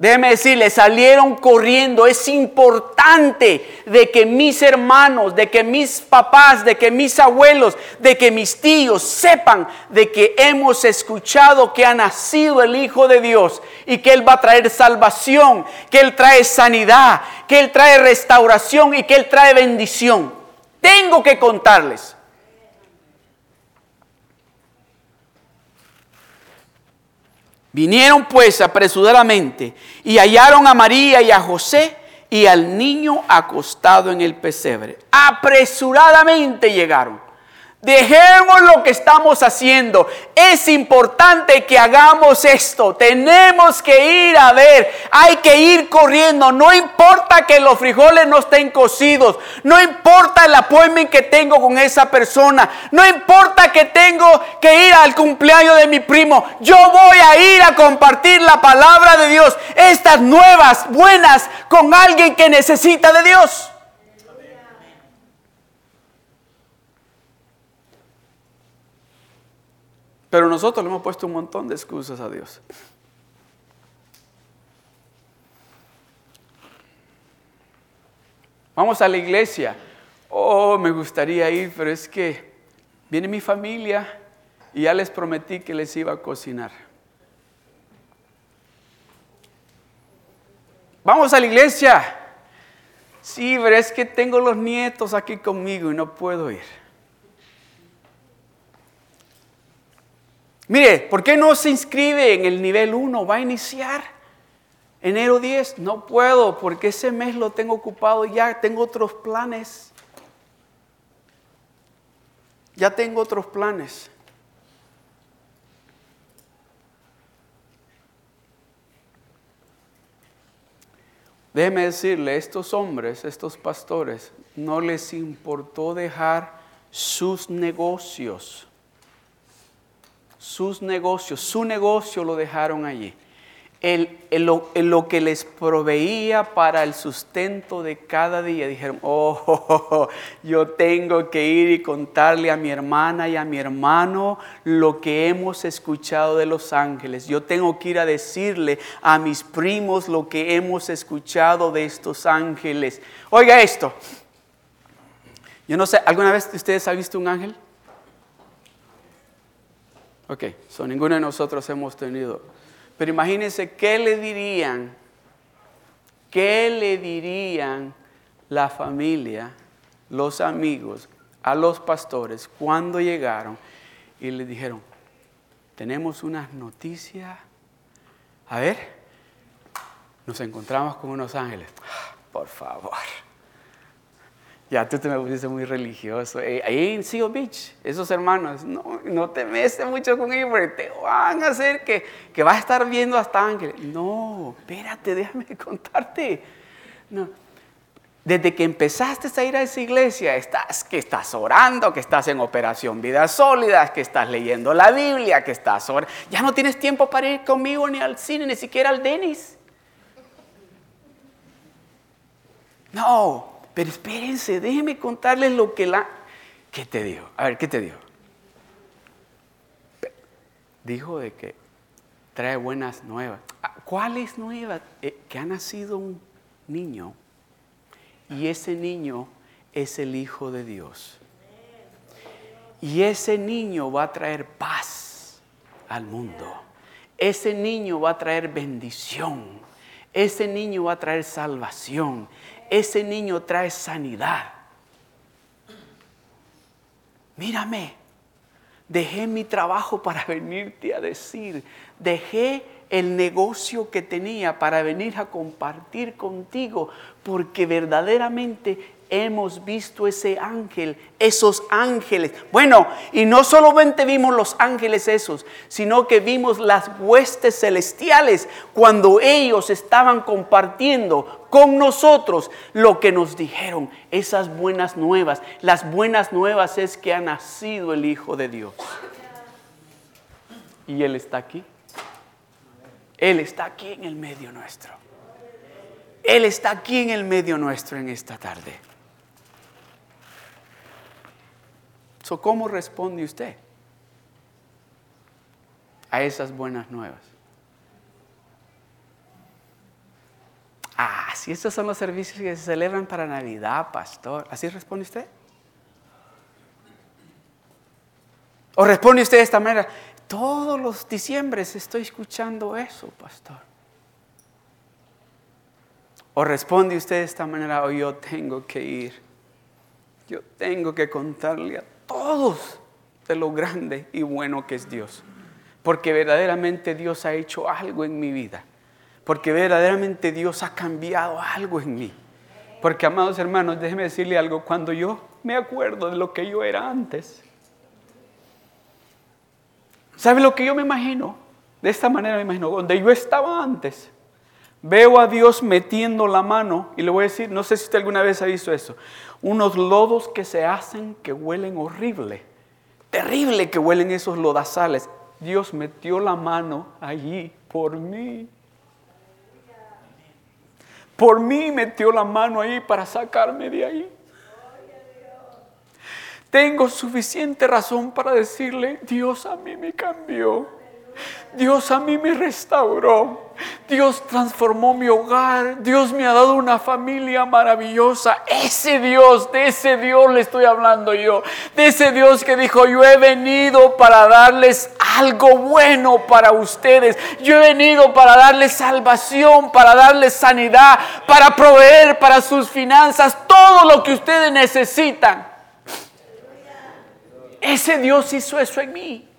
Déjeme decirle, salieron corriendo. Es importante de que mis hermanos, de que mis papás, de que mis abuelos, de que mis tíos sepan de que hemos escuchado que ha nacido el Hijo de Dios y que Él va a traer salvación, que Él trae sanidad, que Él trae restauración y que Él trae bendición. Tengo que contarles. Vinieron pues apresuradamente y hallaron a María y a José y al niño acostado en el pesebre. Apresuradamente llegaron. Dejemos lo que estamos haciendo. Es importante que hagamos esto. Tenemos que ir a ver. Hay que ir corriendo. No importa que los frijoles no estén cocidos. No importa el appointment que tengo con esa persona. No importa que tengo que ir al cumpleaños de mi primo. Yo voy a ir a compartir la palabra de Dios. Estas nuevas, buenas, con alguien que necesita de Dios. Pero nosotros le hemos puesto un montón de excusas a Dios. Vamos a la iglesia. Oh, me gustaría ir, pero es que viene mi familia y ya les prometí que les iba a cocinar. Vamos a la iglesia. Sí, pero es que tengo los nietos aquí conmigo y no puedo ir. Mire, ¿por qué no se inscribe en el nivel 1? Va a iniciar enero 10. No puedo porque ese mes lo tengo ocupado ya, tengo otros planes. Ya tengo otros planes. Déjeme decirle, estos hombres, estos pastores, no les importó dejar sus negocios sus negocios, su negocio lo dejaron allí. El, lo, que les proveía para el sustento de cada día. Dijeron, oh, yo tengo que ir y contarle a mi hermana y a mi hermano lo que hemos escuchado de los ángeles. Yo tengo que ir a decirle a mis primos lo que hemos escuchado de estos ángeles. Oiga esto. Yo no sé, ¿alguna vez ustedes han visto un ángel? Ok, so ninguno de nosotros hemos tenido. Pero imagínense qué le dirían, qué le dirían la familia, los amigos, a los pastores cuando llegaron y le dijeron, tenemos unas noticias. A ver, nos encontramos con unos ángeles. Por favor. Ya tú te me pusiste muy religioso. Eh, ahí en Seal Beach, esos hermanos, no, no te metes mucho con ellos porque te van a hacer que, que vas a estar viendo hasta ángeles. No, espérate, déjame contarte. No. Desde que empezaste a ir a esa iglesia, estás, que estás orando, que estás en operación Vidas Sólidas, que estás leyendo la Biblia, que estás orando. Ya no tienes tiempo para ir conmigo ni al cine, ni siquiera al Denis. No, pero espérense, déjenme contarles lo que la... ¿Qué te dijo? A ver, ¿qué te dijo? Dijo de que trae buenas nuevas. Ah, ¿Cuáles nuevas? Eh, que ha nacido un niño y ese niño es el Hijo de Dios. Y ese niño va a traer paz al mundo. Ese niño va a traer bendición. Ese niño va a traer salvación ese niño trae sanidad. Mírame, dejé mi trabajo para venirte a decir, dejé el negocio que tenía para venir a compartir contigo, porque verdaderamente hemos visto ese ángel, esos ángeles. Bueno, y no solamente vimos los ángeles esos, sino que vimos las huestes celestiales cuando ellos estaban compartiendo con nosotros lo que nos dijeron, esas buenas nuevas. Las buenas nuevas es que ha nacido el Hijo de Dios. Y Él está aquí. Él está aquí en el medio nuestro. Él está aquí en el medio nuestro en esta tarde. ¿Cómo responde usted a esas buenas nuevas? Ah, si estos son los servicios que se celebran para Navidad, pastor. ¿Así responde usted? ¿O responde usted de esta manera? Todos los diciembres estoy escuchando eso, pastor. O responde usted de esta manera, o oh, yo tengo que ir. Yo tengo que contarle a todos de lo grande y bueno que es Dios. Porque verdaderamente Dios ha hecho algo en mi vida. Porque verdaderamente Dios ha cambiado algo en mí. Porque, amados hermanos, déjeme decirle algo. Cuando yo me acuerdo de lo que yo era antes, ¿sabe lo que yo me imagino? De esta manera me imagino, donde yo estaba antes Veo a Dios metiendo la mano y le voy a decir, no sé si usted alguna vez ha visto eso, unos lodos que se hacen que huelen horrible, terrible que huelen esos lodazales. Dios metió la mano allí por mí. Por mí metió la mano ahí para sacarme de ahí. Tengo suficiente razón para decirle, Dios a mí me cambió. Dios a mí me restauró. Dios transformó mi hogar. Dios me ha dado una familia maravillosa. Ese Dios, de ese Dios le estoy hablando yo. De ese Dios que dijo, yo he venido para darles algo bueno para ustedes. Yo he venido para darles salvación, para darles sanidad, para proveer para sus finanzas todo lo que ustedes necesitan. Ese Dios hizo eso en mí.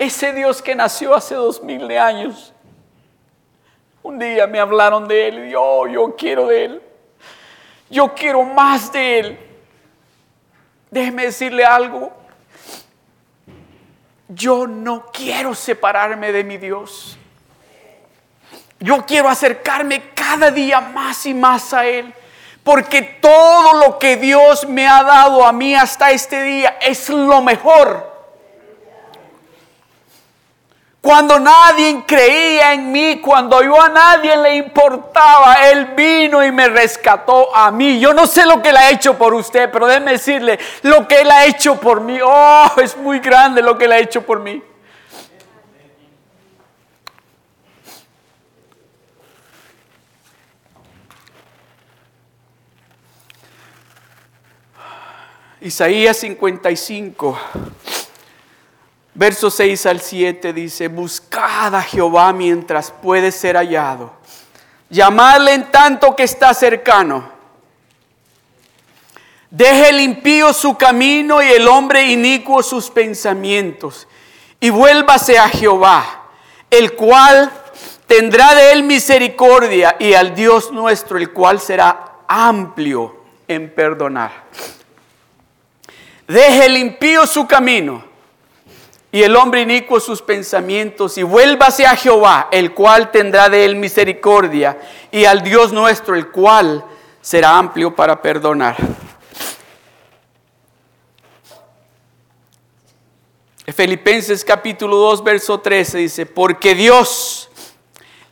Ese Dios que nació hace dos mil de años. Un día me hablaron de Él yo, yo quiero de Él. Yo quiero más de Él. Déjeme decirle algo. Yo no quiero separarme de mi Dios. Yo quiero acercarme cada día más y más a Él. Porque todo lo que Dios me ha dado a mí hasta este día es lo mejor. Cuando nadie creía en mí, cuando yo a nadie le importaba, Él vino y me rescató a mí. Yo no sé lo que Él ha hecho por usted, pero déjeme decirle, lo que Él ha hecho por mí, oh, es muy grande lo que Él ha hecho por mí. Isaías 55. Verso 6 al 7 dice, buscad a Jehová mientras puede ser hallado. Llamadle en tanto que está cercano. Deje el impío su camino y el hombre inicuo sus pensamientos. Y vuélvase a Jehová, el cual tendrá de él misericordia, y al Dios nuestro, el cual será amplio en perdonar. Deje el impío su camino y el hombre inicuo sus pensamientos, y vuélvase a Jehová, el cual tendrá de él misericordia, y al Dios nuestro, el cual será amplio para perdonar. Filipenses capítulo 2, verso 13 dice, porque Dios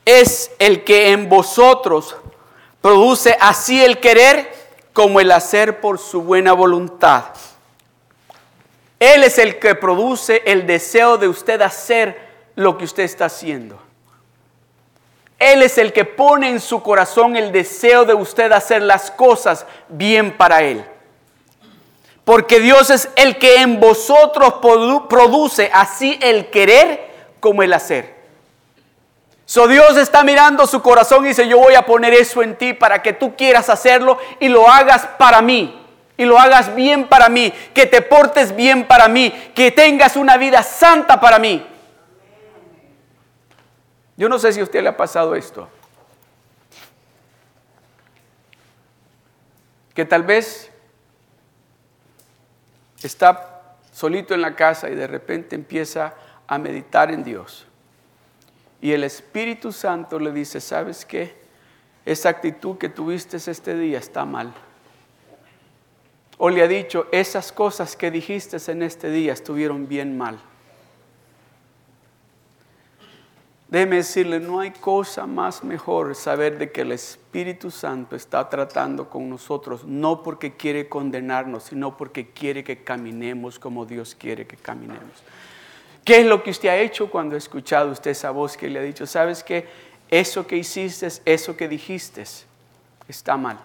es el que en vosotros produce así el querer como el hacer por su buena voluntad. Él es el que produce el deseo de usted hacer lo que usted está haciendo. Él es el que pone en su corazón el deseo de usted hacer las cosas bien para Él. Porque Dios es el que en vosotros produce así el querer como el hacer. So Dios está mirando su corazón y dice, yo voy a poner eso en ti para que tú quieras hacerlo y lo hagas para mí y lo hagas bien para mí, que te portes bien para mí, que tengas una vida santa para mí. Yo no sé si a usted le ha pasado esto. que tal vez está solito en la casa y de repente empieza a meditar en Dios. Y el Espíritu Santo le dice, ¿sabes qué? Esa actitud que tuviste este día está mal. O le ha dicho, esas cosas que dijiste en este día estuvieron bien mal. Déjeme decirle, no hay cosa más mejor saber de que el Espíritu Santo está tratando con nosotros, no porque quiere condenarnos, sino porque quiere que caminemos como Dios quiere que caminemos. ¿Qué es lo que usted ha hecho cuando ha escuchado usted esa voz que le ha dicho, sabes que eso que hiciste, eso que dijiste, está mal?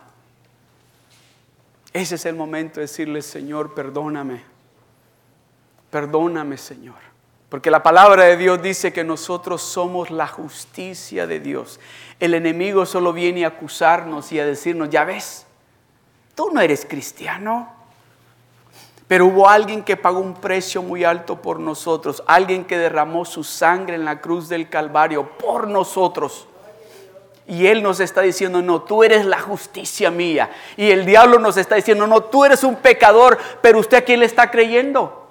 Ese es el momento de decirle, Señor, perdóname. Perdóname, Señor. Porque la palabra de Dios dice que nosotros somos la justicia de Dios. El enemigo solo viene a acusarnos y a decirnos, ya ves, tú no eres cristiano. Pero hubo alguien que pagó un precio muy alto por nosotros, alguien que derramó su sangre en la cruz del Calvario por nosotros. Y Él nos está diciendo, no, tú eres la justicia mía. Y el diablo nos está diciendo, no, tú eres un pecador, pero usted a quién le está creyendo.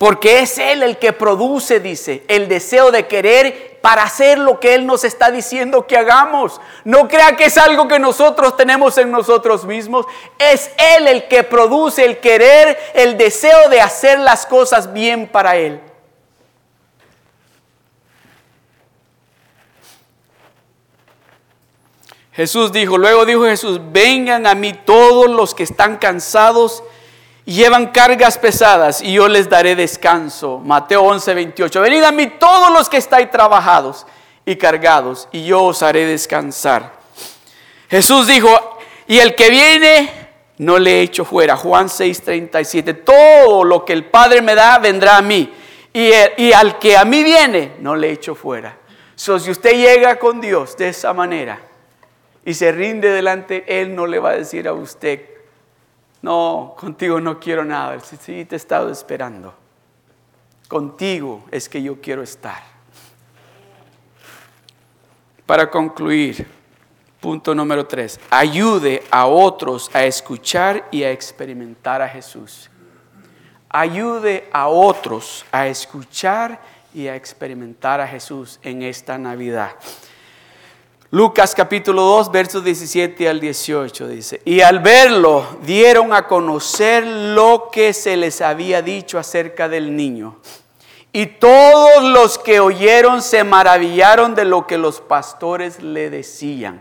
Porque es Él el que produce, dice, el deseo de querer para hacer lo que Él nos está diciendo que hagamos. No crea que es algo que nosotros tenemos en nosotros mismos. Es Él el que produce el querer, el deseo de hacer las cosas bien para Él. Jesús dijo, luego dijo Jesús, vengan a mí todos los que están cansados llevan cargas pesadas y yo les daré descanso. Mateo 11, 28. Venid a mí todos los que estáis trabajados y cargados y yo os haré descansar. Jesús dijo, y el que viene no le echo fuera. Juan 6, 37. Todo lo que el Padre me da vendrá a mí. Y, y al que a mí viene no le echo fuera. So, si usted llega con Dios de esa manera y se rinde delante, Él no le va a decir a usted, no, contigo no quiero nada. Sí, te he estado esperando. Contigo es que yo quiero estar. Para concluir, punto número tres, ayude a otros a escuchar y a experimentar a Jesús. Ayude a otros a escuchar y a experimentar a Jesús en esta Navidad. Lucas capítulo 2, versos 17 al 18 dice, y al verlo dieron a conocer lo que se les había dicho acerca del niño. Y todos los que oyeron se maravillaron de lo que los pastores le decían.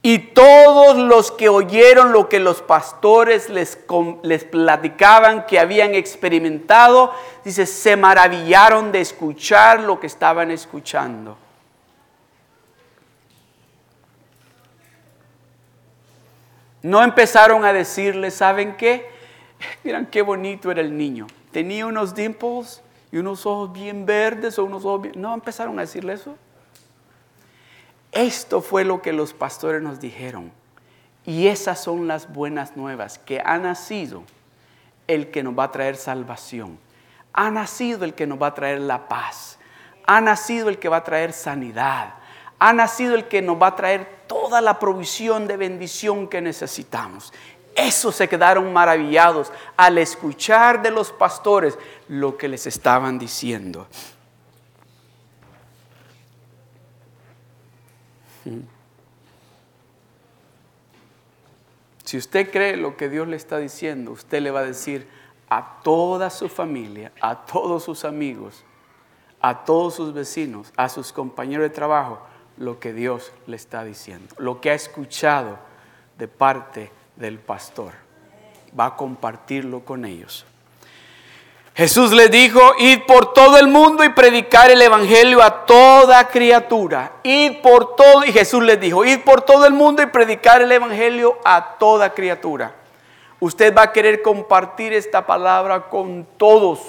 Y todos los que oyeron lo que los pastores les, les platicaban que habían experimentado, dice, se maravillaron de escuchar lo que estaban escuchando. No empezaron a decirle, ¿saben qué? Miren qué bonito era el niño. Tenía unos dimples y unos ojos bien verdes o unos ojos bien... No empezaron a decirle eso. Esto fue lo que los pastores nos dijeron. Y esas son las buenas nuevas, que ha nacido el que nos va a traer salvación. Ha nacido el que nos va a traer la paz. Ha nacido el que va a traer sanidad. Ha nacido el que nos va a traer toda la provisión de bendición que necesitamos. Eso se quedaron maravillados al escuchar de los pastores lo que les estaban diciendo. Si usted cree lo que Dios le está diciendo, usted le va a decir a toda su familia, a todos sus amigos, a todos sus vecinos, a sus compañeros de trabajo, lo que Dios le está diciendo, lo que ha escuchado de parte del pastor. Va a compartirlo con ellos. Jesús le dijo, id por todo el mundo y predicar el Evangelio a toda criatura. Id por todo, y Jesús les dijo, id por todo el mundo y predicar el Evangelio a toda criatura. Usted va a querer compartir esta palabra con todos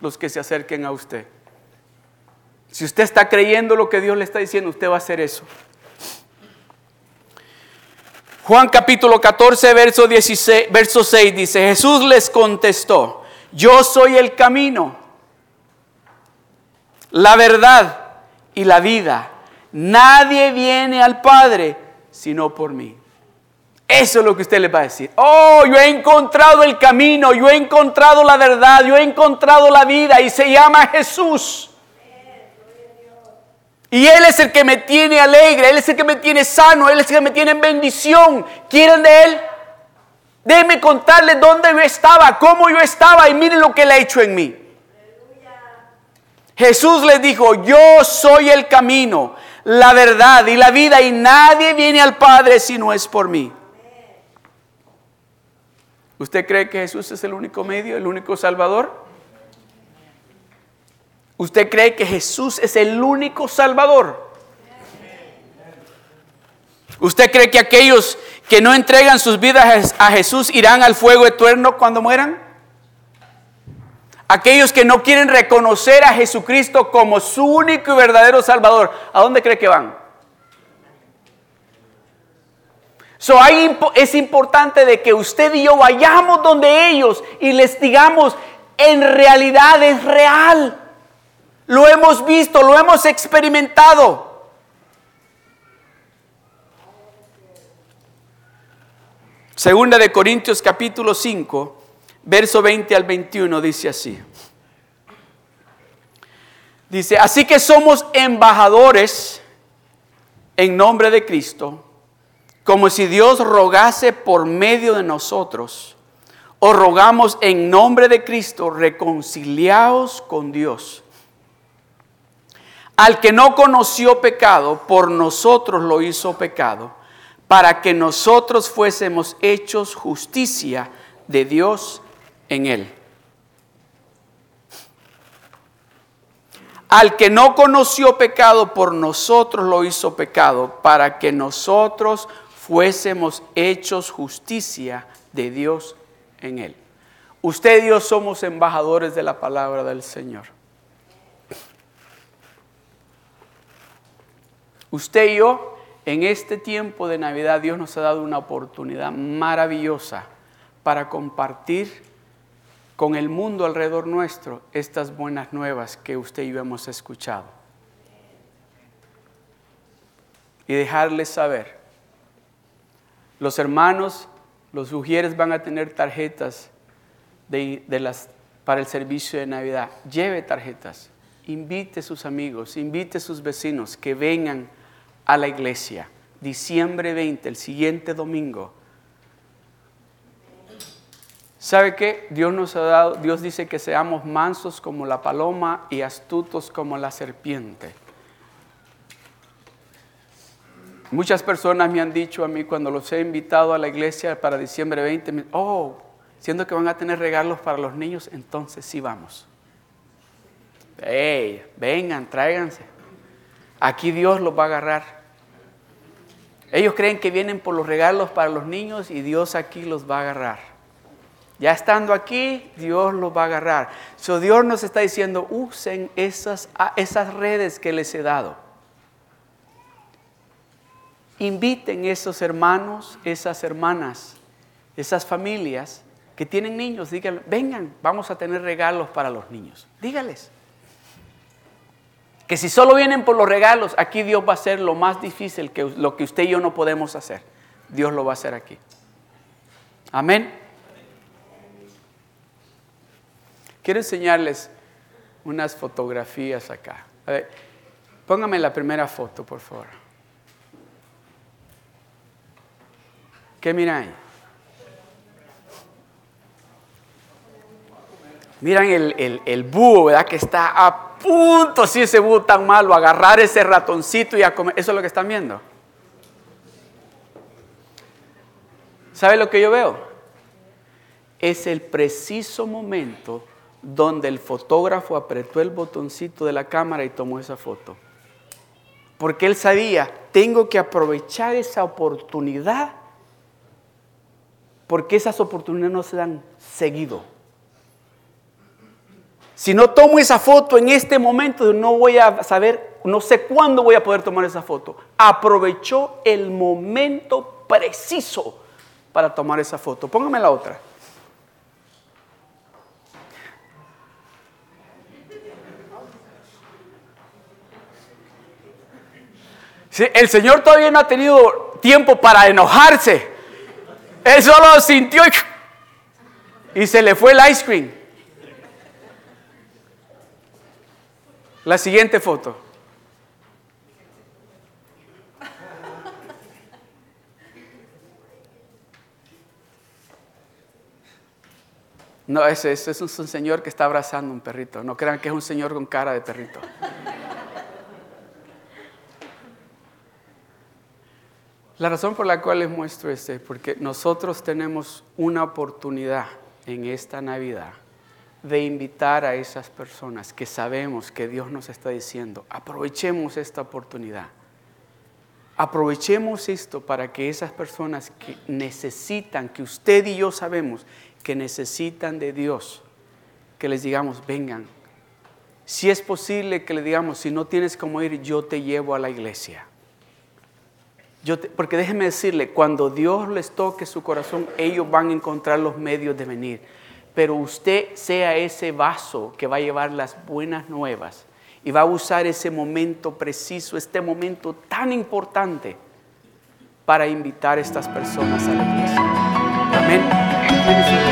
los que se acerquen a usted. Si usted está creyendo lo que Dios le está diciendo, usted va a hacer eso. Juan capítulo 14, verso, 16, verso 6 dice, Jesús les contestó, yo soy el camino, la verdad y la vida. Nadie viene al Padre sino por mí. Eso es lo que usted le va a decir. Oh, yo he encontrado el camino, yo he encontrado la verdad, yo he encontrado la vida y se llama Jesús. Y Él es el que me tiene alegre, Él es el que me tiene sano, Él es el que me tiene en bendición. ¿Quieren de Él? Déjenme contarles dónde yo estaba, cómo yo estaba y miren lo que Él ha hecho en mí. Jesús les dijo, yo soy el camino, la verdad y la vida y nadie viene al Padre si no es por mí. ¿Usted cree que Jesús es el único medio, el único salvador? ¿Usted cree que Jesús es el único salvador? ¿Usted cree que aquellos que no entregan sus vidas a Jesús irán al fuego eterno cuando mueran? Aquellos que no quieren reconocer a Jesucristo como su único y verdadero Salvador, ¿a dónde cree que van? Es importante de que usted y yo vayamos donde ellos y les digamos, en realidad es real. Lo hemos visto, lo hemos experimentado. Segunda de Corintios capítulo 5, verso 20 al 21 dice así. Dice, así que somos embajadores en nombre de Cristo, como si Dios rogase por medio de nosotros, o rogamos en nombre de Cristo, reconciliaos con Dios. Al que no conoció pecado, por nosotros lo hizo pecado, para que nosotros fuésemos hechos justicia de Dios en él. Al que no conoció pecado, por nosotros lo hizo pecado, para que nosotros fuésemos hechos justicia de Dios en él. Usted y yo somos embajadores de la palabra del Señor. Usted y yo, en este tiempo de Navidad, Dios nos ha dado una oportunidad maravillosa para compartir con el mundo alrededor nuestro estas buenas nuevas que usted y yo hemos escuchado. Y dejarles saber, los hermanos, los ujieres van a tener tarjetas de, las, para el servicio de Navidad. Lleve tarjetas, invite a sus amigos, invite a sus vecinos que vengan a la iglesia. Diciembre 20, el siguiente domingo. ¿Sabe qué? Dios nos ha dado, Dios dice que seamos mansos como la paloma y astutos como la serpiente. Muchas personas me han dicho a mí cuando los he invitado a la iglesia para diciembre 20, oh, siendo que van a tener regalos para los niños, entonces sí vamos. Hey, vengan, tráiganse. Aquí Dios los va a agarrar. Ellos creen que vienen por los regalos para los niños y Dios aquí los va a agarrar. Ya estando aquí, Dios los va a agarrar. So Dios nos está diciendo, usen esas, esas redes que les he dado. Inviten esos hermanos, esas hermanas, esas familias que tienen niños, díganle, vengan, vamos a tener regalos para los niños. Dígales. Que si solo vienen por los regalos, aquí Dios va a hacer lo más difícil que lo que usted y yo no podemos hacer. Dios lo va a hacer aquí. Amén. Quiero enseñarles unas fotografías acá. A ver, póngame la primera foto, por favor. ¿Qué miran ahí? Miran el, el, el búho, ¿verdad? Que está punto, si ese búho tan malo, agarrar ese ratoncito y a comer. Eso es lo que están viendo. ¿Sabe lo que yo veo? Es el preciso momento donde el fotógrafo apretó el botoncito de la cámara y tomó esa foto. Porque él sabía, tengo que aprovechar esa oportunidad, porque esas oportunidades no se dan seguido. Si no tomo esa foto en este momento, no voy a saber, no sé cuándo voy a poder tomar esa foto. Aprovechó el momento preciso para tomar esa foto. Póngame la otra. El Señor todavía no ha tenido tiempo para enojarse. Él solo sintió y, y se le fue el ice cream. La siguiente foto. No, ese, ese, es un señor que está abrazando un perrito. No crean que es un señor con cara de perrito. La razón por la cual les muestro este es porque nosotros tenemos una oportunidad en esta Navidad de invitar a esas personas que sabemos que Dios nos está diciendo, aprovechemos esta oportunidad. Aprovechemos esto para que esas personas que necesitan, que usted y yo sabemos que necesitan de Dios, que les digamos, vengan. Si es posible que le digamos, si no tienes cómo ir, yo te llevo a la iglesia. Yo porque déjeme decirle, cuando Dios les toque su corazón, ellos van a encontrar los medios de venir. Pero usted sea ese vaso que va a llevar las buenas nuevas y va a usar ese momento preciso, este momento tan importante para invitar a estas personas a la iglesia. Amén.